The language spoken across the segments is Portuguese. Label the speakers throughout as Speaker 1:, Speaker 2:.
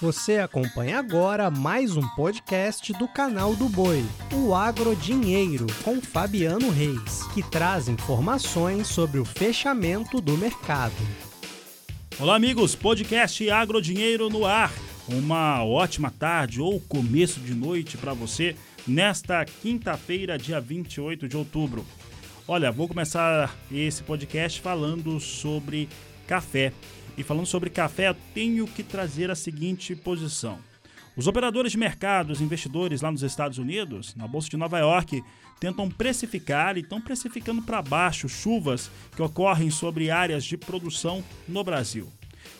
Speaker 1: Você acompanha agora mais um podcast do canal do Boi, o Agro Dinheiro, com Fabiano Reis, que traz informações sobre o fechamento do mercado.
Speaker 2: Olá, amigos, podcast Agro Dinheiro no ar. Uma ótima tarde ou começo de noite para você nesta quinta-feira, dia 28 de outubro. Olha, vou começar esse podcast falando sobre café. E falando sobre café, eu tenho que trazer a seguinte posição. Os operadores de mercado, os investidores lá nos Estados Unidos, na Bolsa de Nova York, tentam precificar e estão precificando para baixo chuvas que ocorrem sobre áreas de produção no Brasil.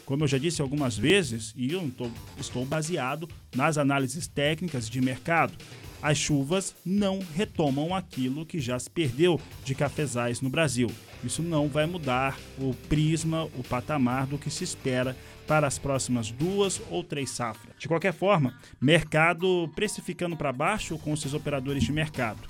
Speaker 2: Como eu já disse algumas vezes, e eu tô, estou baseado nas análises técnicas de mercado, as chuvas não retomam aquilo que já se perdeu de cafezais no Brasil. Isso não vai mudar o prisma, o patamar do que se espera para as próximas duas ou três safras. De qualquer forma, mercado precificando para baixo com esses operadores de mercado.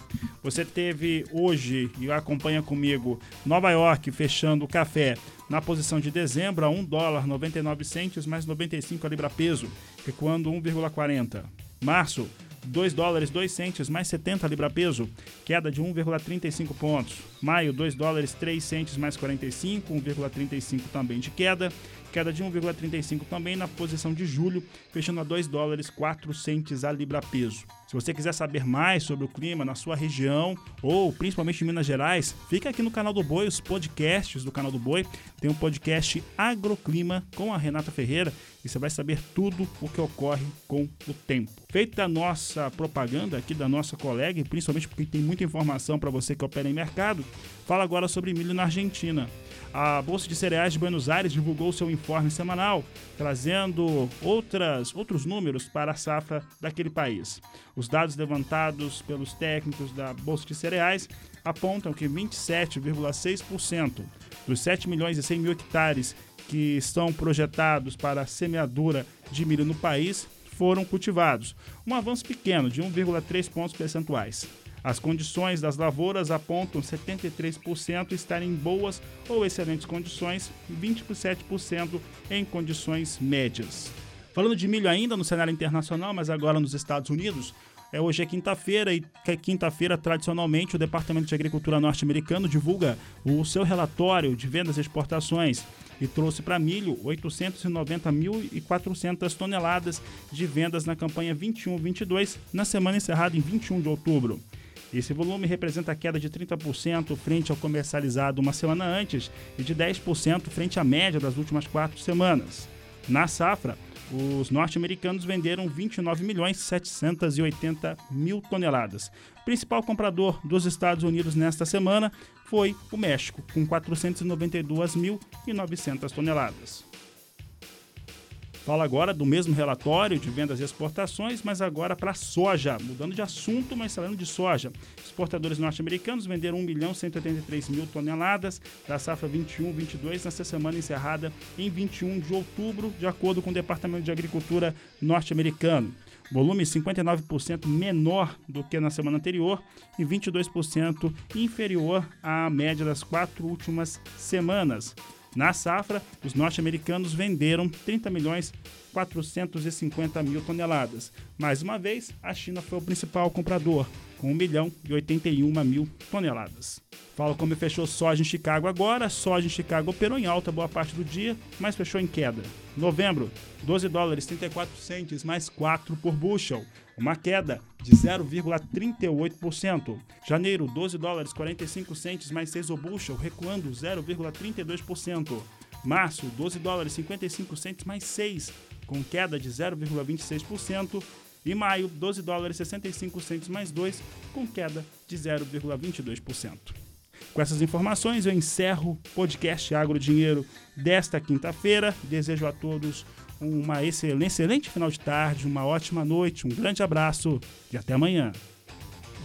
Speaker 2: Você teve hoje, e acompanha comigo, Nova York fechando o café na posição de dezembro a 1 dólar 99 centes mais 95 a libra peso, recuando 1,40. Março, 2 dólares 2 centes mais 70 libra peso, queda de 1,35 pontos. Maio, 2 dólares 3 centes mais 45, 1,35 também de queda queda de 1,35 também na posição de julho, fechando a 2 dólares 4 centes a libra peso. Se você quiser saber mais sobre o clima na sua região ou principalmente em Minas Gerais, fica aqui no canal do Boi, os podcasts do canal do Boi. Tem um podcast Agroclima com a Renata Ferreira e você vai saber tudo o que ocorre com o tempo. Feita a nossa propaganda aqui da nossa colega, e principalmente porque tem muita informação para você que opera em mercado, fala agora sobre milho na Argentina. A Bolsa de Cereais de Buenos Aires divulgou seu informe semanal, trazendo outras, outros números para a safra daquele país. Os dados levantados pelos técnicos da Bolsa de Cereais apontam que 27,6% dos 7 milhões e 100 mil hectares que estão projetados para a semeadura de milho no país foram cultivados, um avanço pequeno de 1,3 pontos percentuais. As condições das lavouras apontam 73% estarem em boas ou excelentes condições e 27% em condições médias. Falando de milho ainda no cenário internacional, mas agora nos Estados Unidos, é, hoje é quinta-feira e quinta-feira, tradicionalmente, o Departamento de Agricultura norte-americano divulga o seu relatório de vendas e exportações e trouxe para milho 890.400 toneladas de vendas na campanha 21-22, na semana encerrada em 21 de outubro. Esse volume representa a queda de 30% frente ao comercializado uma semana antes e de 10% frente à média das últimas quatro semanas. Na safra, os norte-americanos venderam 29 milhões 780 mil toneladas. O principal comprador dos Estados Unidos nesta semana foi o México, com 492.900 toneladas. Fala agora do mesmo relatório de vendas e exportações, mas agora para soja. Mudando de assunto, mas falando de soja. Exportadores norte-americanos venderam 1 milhão 183 mil toneladas da safra 21-22 nesta semana encerrada em 21 de outubro, de acordo com o Departamento de Agricultura norte-americano. Volume 59% menor do que na semana anterior e 22% inferior à média das quatro últimas semanas. Na safra, os norte-americanos venderam 30 milhões 450 mil toneladas. Mais uma vez, a China foi o principal comprador, com 1 milhão e 81 mil toneladas. Fala como fechou soja em Chicago agora. Soja em Chicago operou em alta boa parte do dia, mas fechou em queda. Novembro, 12 dólares 34 centes mais 4 por bushel, uma queda de 0,38%. Janeiro, 12 dólares 45 centes mais 6 o bushel, recuando 0,32%. Março, 12 dólares 55 centes mais 6, com queda de 0,26%. E maio, 12 dólares 65 centes mais 2, com queda de 0,22%. Com essas informações, eu encerro o podcast Agro Dinheiro desta quinta-feira. Desejo a todos uma excelente, excelente final de tarde, uma ótima noite, um grande abraço e até amanhã.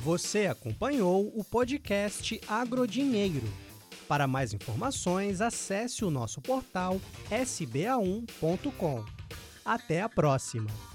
Speaker 1: Você acompanhou o podcast Agrodinheiro. Para mais informações, acesse o nosso portal sba1.com. Até a próxima!